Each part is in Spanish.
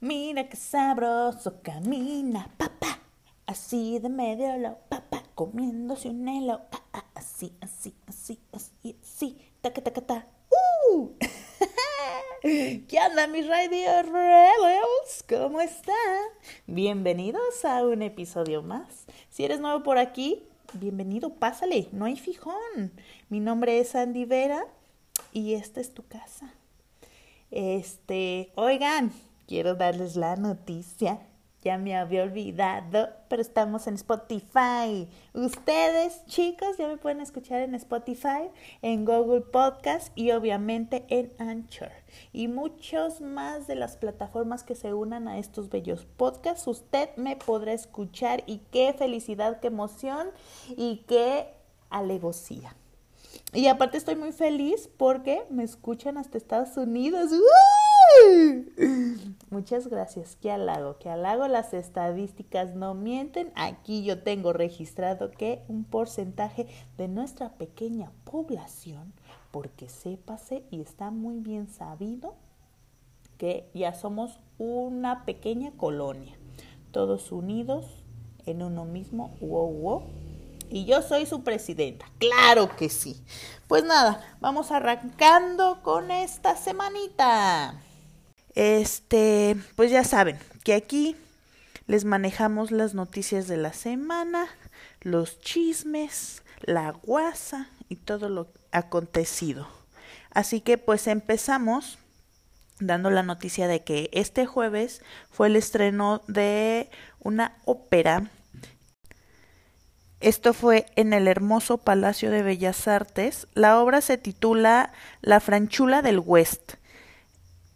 Mira qué sabroso camina, papá. Así de medio lado, papá, comiéndose un helado. Ah, ah, así, así, así, así, así. Taca, taca, ta. ¡Uh! ¿Qué onda, mis Radio Rebels? ¿Cómo están? Bienvenidos a un episodio más. Si eres nuevo por aquí, bienvenido, pásale, no hay fijón. Mi nombre es Andy Vera y esta es tu casa. Este, oigan, quiero darles la noticia. Ya me había olvidado, pero estamos en Spotify. Ustedes, chicos, ya me pueden escuchar en Spotify, en Google Podcast y obviamente en Anchor. Y muchos más de las plataformas que se unan a estos bellos podcasts. Usted me podrá escuchar y qué felicidad, qué emoción y qué alegocía. Y aparte estoy muy feliz porque me escuchan hasta Estados Unidos. Muchas gracias, qué halago, qué halago. Las estadísticas no mienten. Aquí yo tengo registrado que un porcentaje de nuestra pequeña población, porque sépase y está muy bien sabido que ya somos una pequeña colonia, todos unidos en uno mismo. Wow, wow y yo soy su presidenta. Claro que sí. Pues nada, vamos arrancando con esta semanita. Este, pues ya saben que aquí les manejamos las noticias de la semana, los chismes, la guasa y todo lo acontecido. Así que pues empezamos dando la noticia de que este jueves fue el estreno de una ópera esto fue en el hermoso Palacio de Bellas Artes. La obra se titula La Franchula del West.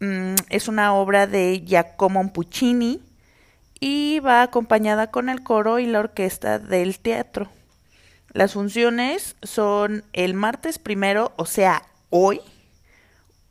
Mm, es una obra de Giacomo Puccini y va acompañada con el coro y la orquesta del teatro. Las funciones son el martes primero, o sea, hoy,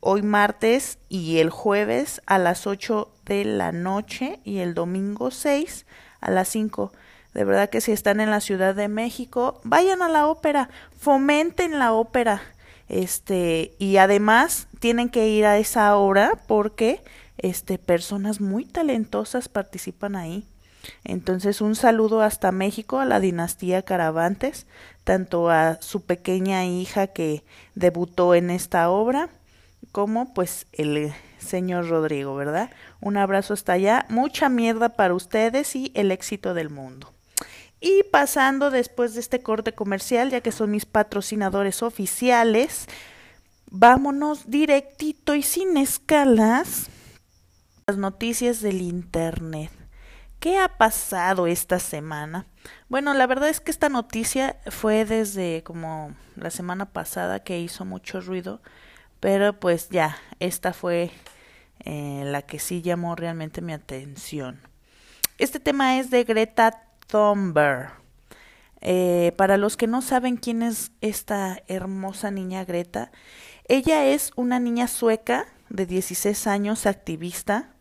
hoy martes y el jueves a las 8 de la noche y el domingo 6 a las 5 de verdad que si están en la Ciudad de México, vayan a la ópera, fomenten la ópera. Este, y además tienen que ir a esa obra porque este personas muy talentosas participan ahí. Entonces, un saludo hasta México a la dinastía Caravantes, tanto a su pequeña hija que debutó en esta obra, como pues el señor Rodrigo, ¿verdad? Un abrazo hasta allá, mucha mierda para ustedes y el éxito del mundo. Y pasando después de este corte comercial, ya que son mis patrocinadores oficiales, vámonos directito y sin escalas las noticias del Internet. ¿Qué ha pasado esta semana? Bueno, la verdad es que esta noticia fue desde como la semana pasada que hizo mucho ruido, pero pues ya, esta fue eh, la que sí llamó realmente mi atención. Este tema es de Greta Thunberg. Eh, para los que no saben quién es esta hermosa niña Greta, ella es una niña sueca de 16 años, activista,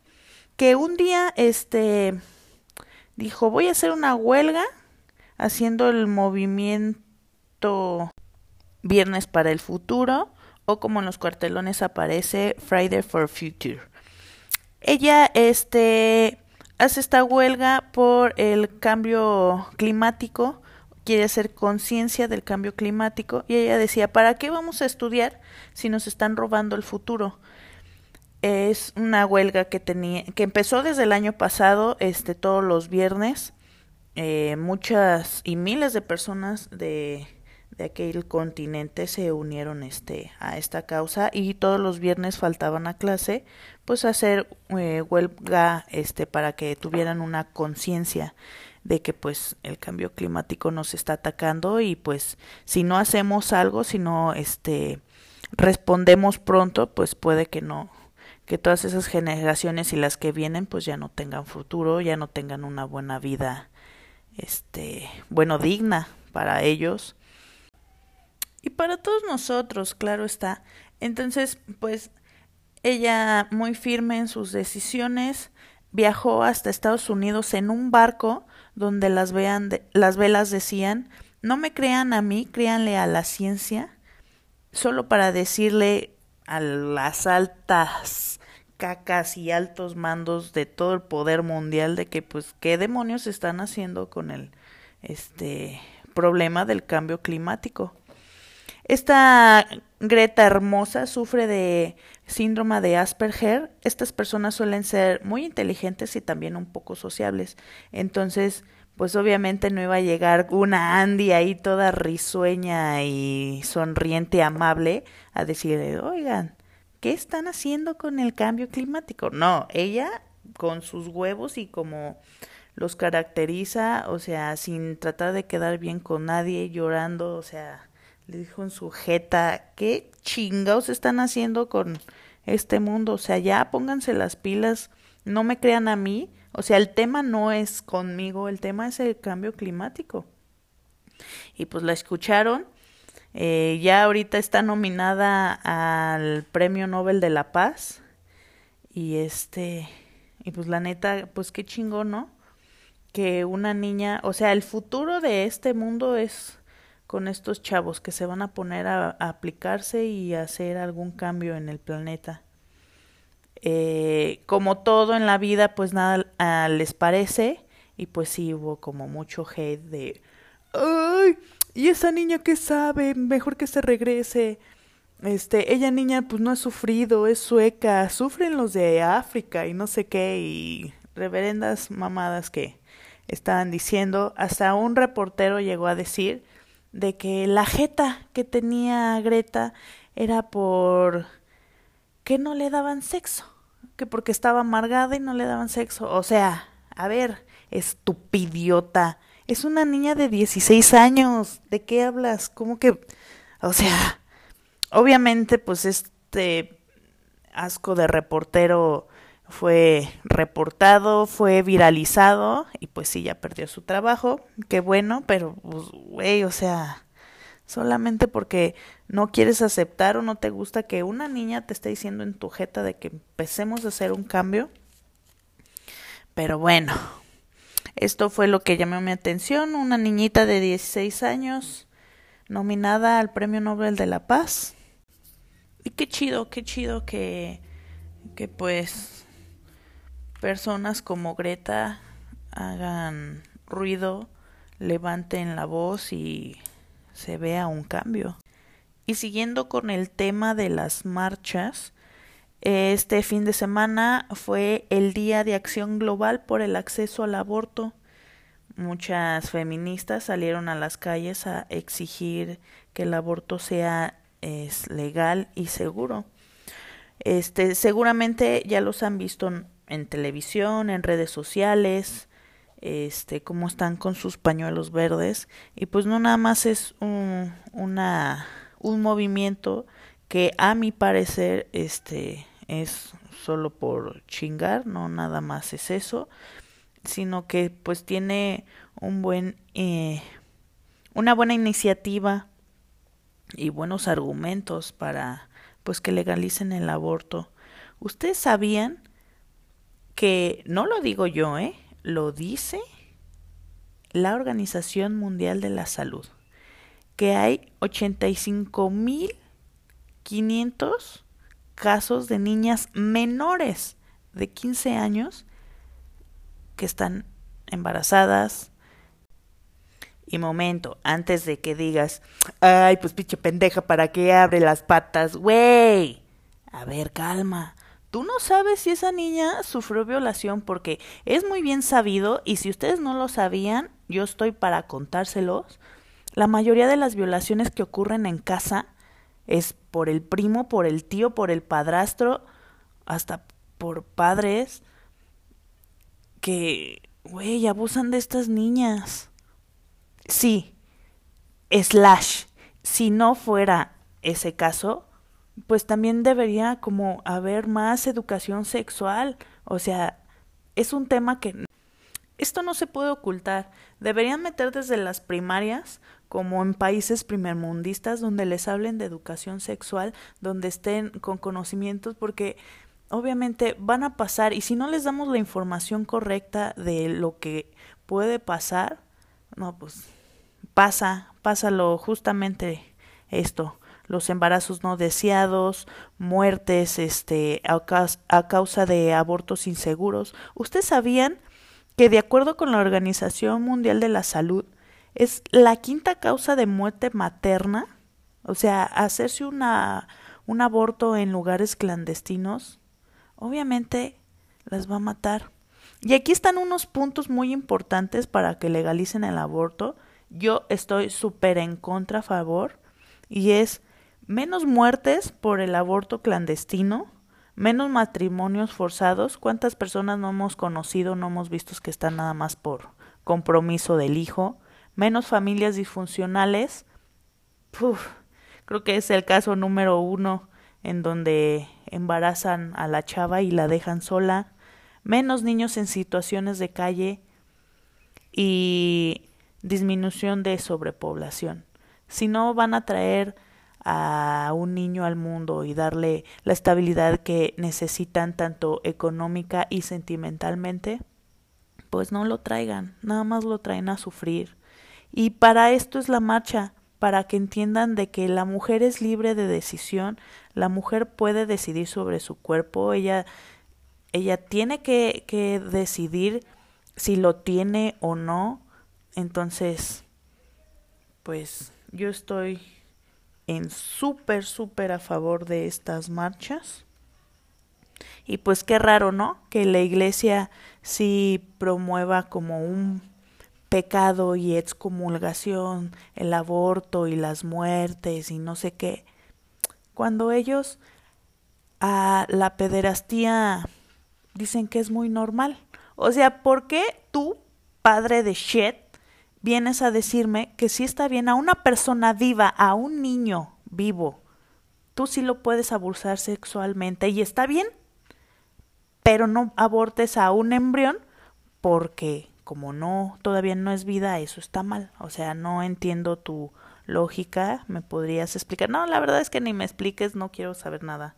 que un día este dijo, voy a hacer una huelga haciendo el movimiento Viernes para el Futuro o como en los cuartelones aparece Friday for Future. Ella este hace esta huelga por el cambio climático, quiere hacer conciencia del cambio climático y ella decía, ¿para qué vamos a estudiar si nos están robando el futuro? Es una huelga que tenía, que empezó desde el año pasado, este, todos los viernes, eh, muchas y miles de personas de, de aquel continente se unieron este a esta causa y todos los viernes faltaban a clase pues hacer eh, huelga este para que tuvieran una conciencia de que pues el cambio climático nos está atacando y pues si no hacemos algo si no este respondemos pronto pues puede que no que todas esas generaciones y las que vienen pues ya no tengan futuro ya no tengan una buena vida este bueno digna para ellos y para todos nosotros claro está entonces pues ella, muy firme en sus decisiones, viajó hasta Estados Unidos en un barco donde las, vean las velas decían, no me crean a mí, créanle a la ciencia, solo para decirle a las altas cacas y altos mandos de todo el poder mundial de que pues qué demonios están haciendo con el este problema del cambio climático. Esta Greta hermosa sufre de síndrome de Asperger. Estas personas suelen ser muy inteligentes y también un poco sociables. Entonces, pues obviamente no iba a llegar una Andy ahí toda risueña y sonriente, amable, a decirle, oigan, ¿qué están haciendo con el cambio climático? No, ella con sus huevos y como los caracteriza, o sea, sin tratar de quedar bien con nadie, llorando, o sea, le dijo en su jeta, ¿qué chingados están haciendo con este mundo? O sea, ya pónganse las pilas, no me crean a mí, o sea, el tema no es conmigo, el tema es el cambio climático. Y pues la escucharon. Eh, ya ahorita está nominada al Premio Nobel de la Paz. Y este, y pues la neta, pues qué chingón, ¿no? Que una niña, o sea, el futuro de este mundo es con estos chavos que se van a poner a, aplicarse y a hacer algún cambio en el planeta. Eh, como todo en la vida, pues nada ah, les parece. Y pues sí hubo como mucho hate de, ay, ¿y esa niña qué sabe? Mejor que se regrese. Este, ella niña pues no ha sufrido, es sueca, sufren los de África y no sé qué, y reverendas mamadas que estaban diciendo. Hasta un reportero llegó a decir de que la jeta que tenía Greta era por que no le daban sexo, que porque estaba amargada y no le daban sexo. O sea, a ver, estupidiota, es una niña de 16 años, ¿de qué hablas? ¿Cómo que? O sea, obviamente pues este asco de reportero fue reportado, fue viralizado y pues sí, ya perdió su trabajo, qué bueno, pero pues, güey, o sea, solamente porque no quieres aceptar o no te gusta que una niña te esté diciendo en tu jeta de que empecemos a hacer un cambio. Pero bueno, esto fue lo que llamó mi atención, una niñita de 16 años nominada al Premio Nobel de la Paz. Y qué chido, qué chido que que pues personas como Greta hagan ruido, levanten la voz y se vea un cambio. Y siguiendo con el tema de las marchas, este fin de semana fue el Día de Acción Global por el Acceso al Aborto. Muchas feministas salieron a las calles a exigir que el aborto sea es legal y seguro. Este, seguramente ya los han visto en televisión, en redes sociales, este, cómo están con sus pañuelos verdes y pues no nada más es un, una, un movimiento que a mi parecer este es solo por chingar, no nada más es eso, sino que pues tiene un buen eh, una buena iniciativa y buenos argumentos para pues que legalicen el aborto. ¿Ustedes sabían que no lo digo yo, eh? lo dice la Organización Mundial de la Salud, que hay 85.500 casos de niñas menores de 15 años que están embarazadas. Y momento, antes de que digas, ay, pues pinche pendeja, ¿para qué abre las patas? Güey, a ver, calma. Tú no sabes si esa niña sufrió violación porque es muy bien sabido y si ustedes no lo sabían, yo estoy para contárselos. La mayoría de las violaciones que ocurren en casa es por el primo, por el tío, por el padrastro, hasta por padres que, güey, abusan de estas niñas. Sí, slash, si no fuera ese caso, pues también debería como haber más educación sexual. O sea, es un tema que esto no se puede ocultar. Deberían meter desde las primarias, como en países primermundistas, donde les hablen de educación sexual, donde estén con conocimientos, porque obviamente van a pasar, y si no les damos la información correcta de lo que puede pasar, no, pues pasa, pásalo justamente esto los embarazos no deseados, muertes este, a, a causa de abortos inseguros. ¿Ustedes sabían que de acuerdo con la Organización Mundial de la Salud es la quinta causa de muerte materna? O sea, hacerse una, un aborto en lugares clandestinos, obviamente las va a matar. Y aquí están unos puntos muy importantes para que legalicen el aborto. Yo estoy súper en contra a favor. Y es menos muertes por el aborto clandestino, menos matrimonios forzados. ¿Cuántas personas no hemos conocido, no hemos visto que están nada más por compromiso del hijo? Menos familias disfuncionales. creo que es el caso número uno en donde embarazan a la chava y la dejan sola menos niños en situaciones de calle y disminución de sobrepoblación. Si no van a traer a un niño al mundo y darle la estabilidad que necesitan tanto económica y sentimentalmente, pues no lo traigan, nada más lo traen a sufrir. Y para esto es la marcha, para que entiendan de que la mujer es libre de decisión, la mujer puede decidir sobre su cuerpo, ella ella tiene que, que decidir si lo tiene o no. Entonces, pues yo estoy en súper, súper a favor de estas marchas. Y pues qué raro, ¿no? Que la iglesia sí promueva como un pecado y excomulgación el aborto y las muertes y no sé qué. Cuando ellos a la pederastía dicen que es muy normal. O sea, ¿por qué tú, padre de shit, vienes a decirme que si está bien a una persona viva, a un niño vivo, tú sí lo puedes abusar sexualmente y está bien, pero no abortes a un embrión porque como no todavía no es vida, eso está mal. O sea, no entiendo tu lógica, me podrías explicar. No, la verdad es que ni me expliques, no quiero saber nada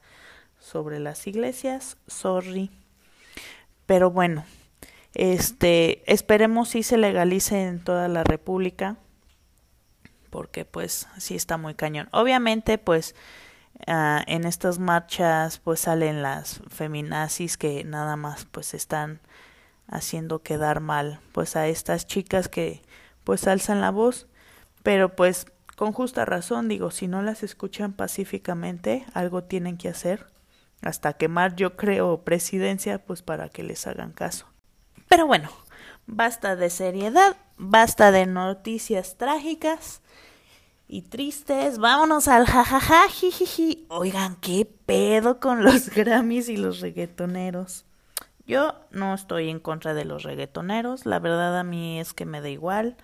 sobre las iglesias. Sorry. Pero bueno, este, esperemos si se legalice en toda la República, porque pues sí está muy cañón. Obviamente, pues uh, en estas marchas pues salen las feminazis que nada más pues están haciendo quedar mal pues a estas chicas que pues alzan la voz, pero pues con justa razón digo, si no las escuchan pacíficamente, algo tienen que hacer hasta quemar yo creo presidencia pues para que les hagan caso. Pero bueno, basta de seriedad, basta de noticias trágicas y tristes, vámonos al jajaja jijiji. Oigan, qué pedo con los Grammys y los reggaetoneros. Yo no estoy en contra de los reggaetoneros, la verdad a mí es que me da igual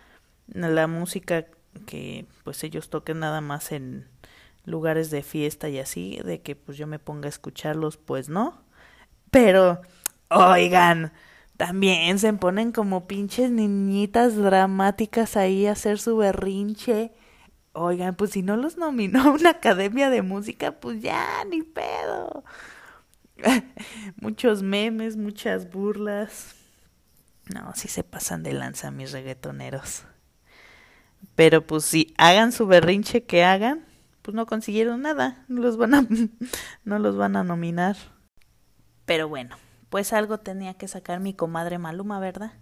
la música que pues ellos toquen nada más en lugares de fiesta y así, de que pues yo me ponga a escucharlos, pues no. Pero, oigan, también se ponen como pinches niñitas dramáticas ahí a hacer su berrinche. Oigan, pues si no los nominó una academia de música, pues ya, ni pedo. Muchos memes, muchas burlas. No, si se pasan de lanza mis reggaetoneros. Pero pues si hagan su berrinche que hagan, pues no consiguieron nada, no los van a, no los van a nominar. Pero bueno, pues algo tenía que sacar mi comadre Maluma, ¿verdad?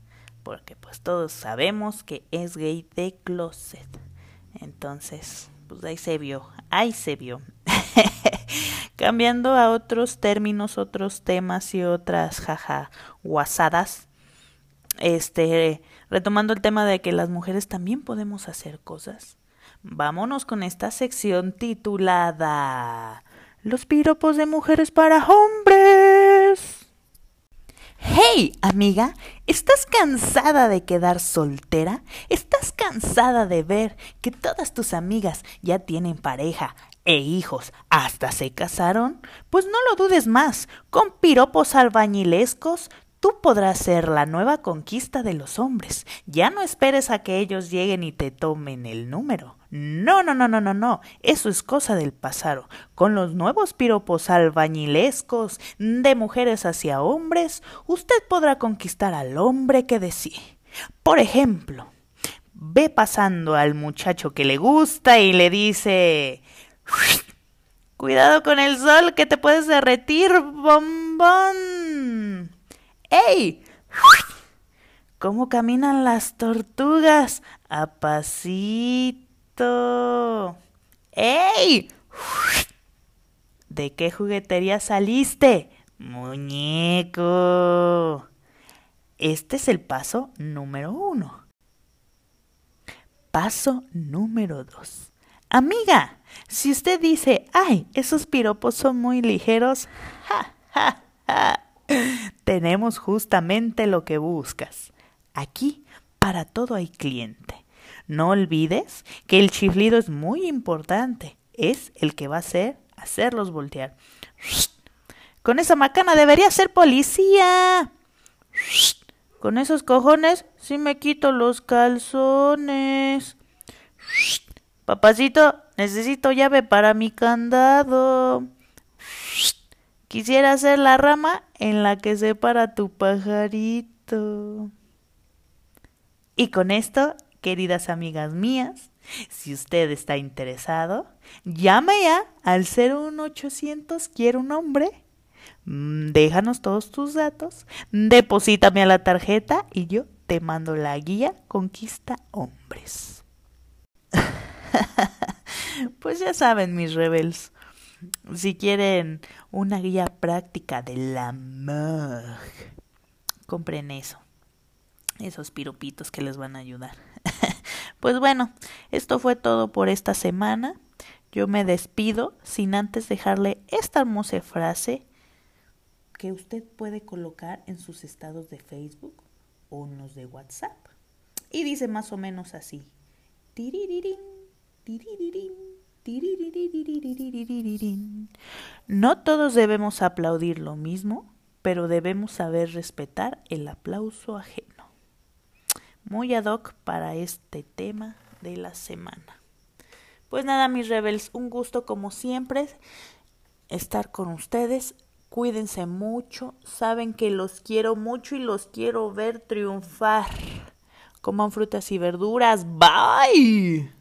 Porque pues todos sabemos que es gay de closet. Entonces, pues ahí se vio, ahí se vio. Cambiando a otros términos, otros temas y otras jaja guasadas. Este, retomando el tema de que las mujeres también podemos hacer cosas. Vámonos con esta sección titulada Los piropos de mujeres para hombres. Hey, amiga, ¿estás cansada de quedar soltera? ¿Estás cansada de ver que todas tus amigas ya tienen pareja e hijos, hasta se casaron? Pues no lo dudes más, con piropos albañilescos Tú podrás ser la nueva conquista de los hombres. Ya no esperes a que ellos lleguen y te tomen el número. No, no, no, no, no, no. Eso es cosa del pasado. Con los nuevos piropos albañilescos de mujeres hacia hombres, usted podrá conquistar al hombre que desee. Por ejemplo, ve pasando al muchacho que le gusta y le dice Cuidado con el sol que te puedes derretir, bombón. ¡Ey! ¿Cómo caminan las tortugas? A pasito. ¡Ey! ¿De qué juguetería saliste? Muñeco. Este es el paso número uno. Paso número dos. Amiga, si usted dice, ay, esos piropos son muy ligeros, ja, ja, ja, tenemos justamente lo que buscas. Aquí, para todo hay cliente. No olvides que el chiflido es muy importante. Es el que va a hacer hacerlos voltear. Con esa macana debería ser policía. Con esos cojones sí me quito los calzones. Papacito, necesito llave para mi candado. Quisiera ser la rama en la que se para tu pajarito. Y con esto, queridas amigas mías, si usted está interesado, llame ya al 01800 Quiero un hombre. Mm, déjanos todos tus datos, deposítame a la tarjeta y yo te mando la guía Conquista Hombres. pues ya saben, mis rebels, si quieren una guía práctica del amor, compren eso. Esos piropitos que les van a ayudar. Pues bueno, esto fue todo por esta semana. Yo me despido sin antes dejarle esta hermosa frase que usted puede colocar en sus estados de Facebook o en los de WhatsApp. Y dice más o menos así. No todos debemos aplaudir lo mismo, pero debemos saber respetar el aplauso ajeno muy ad hoc para este tema de la semana. Pues nada, mis rebels, un gusto como siempre estar con ustedes. Cuídense mucho, saben que los quiero mucho y los quiero ver triunfar. Coman frutas y verduras. Bye.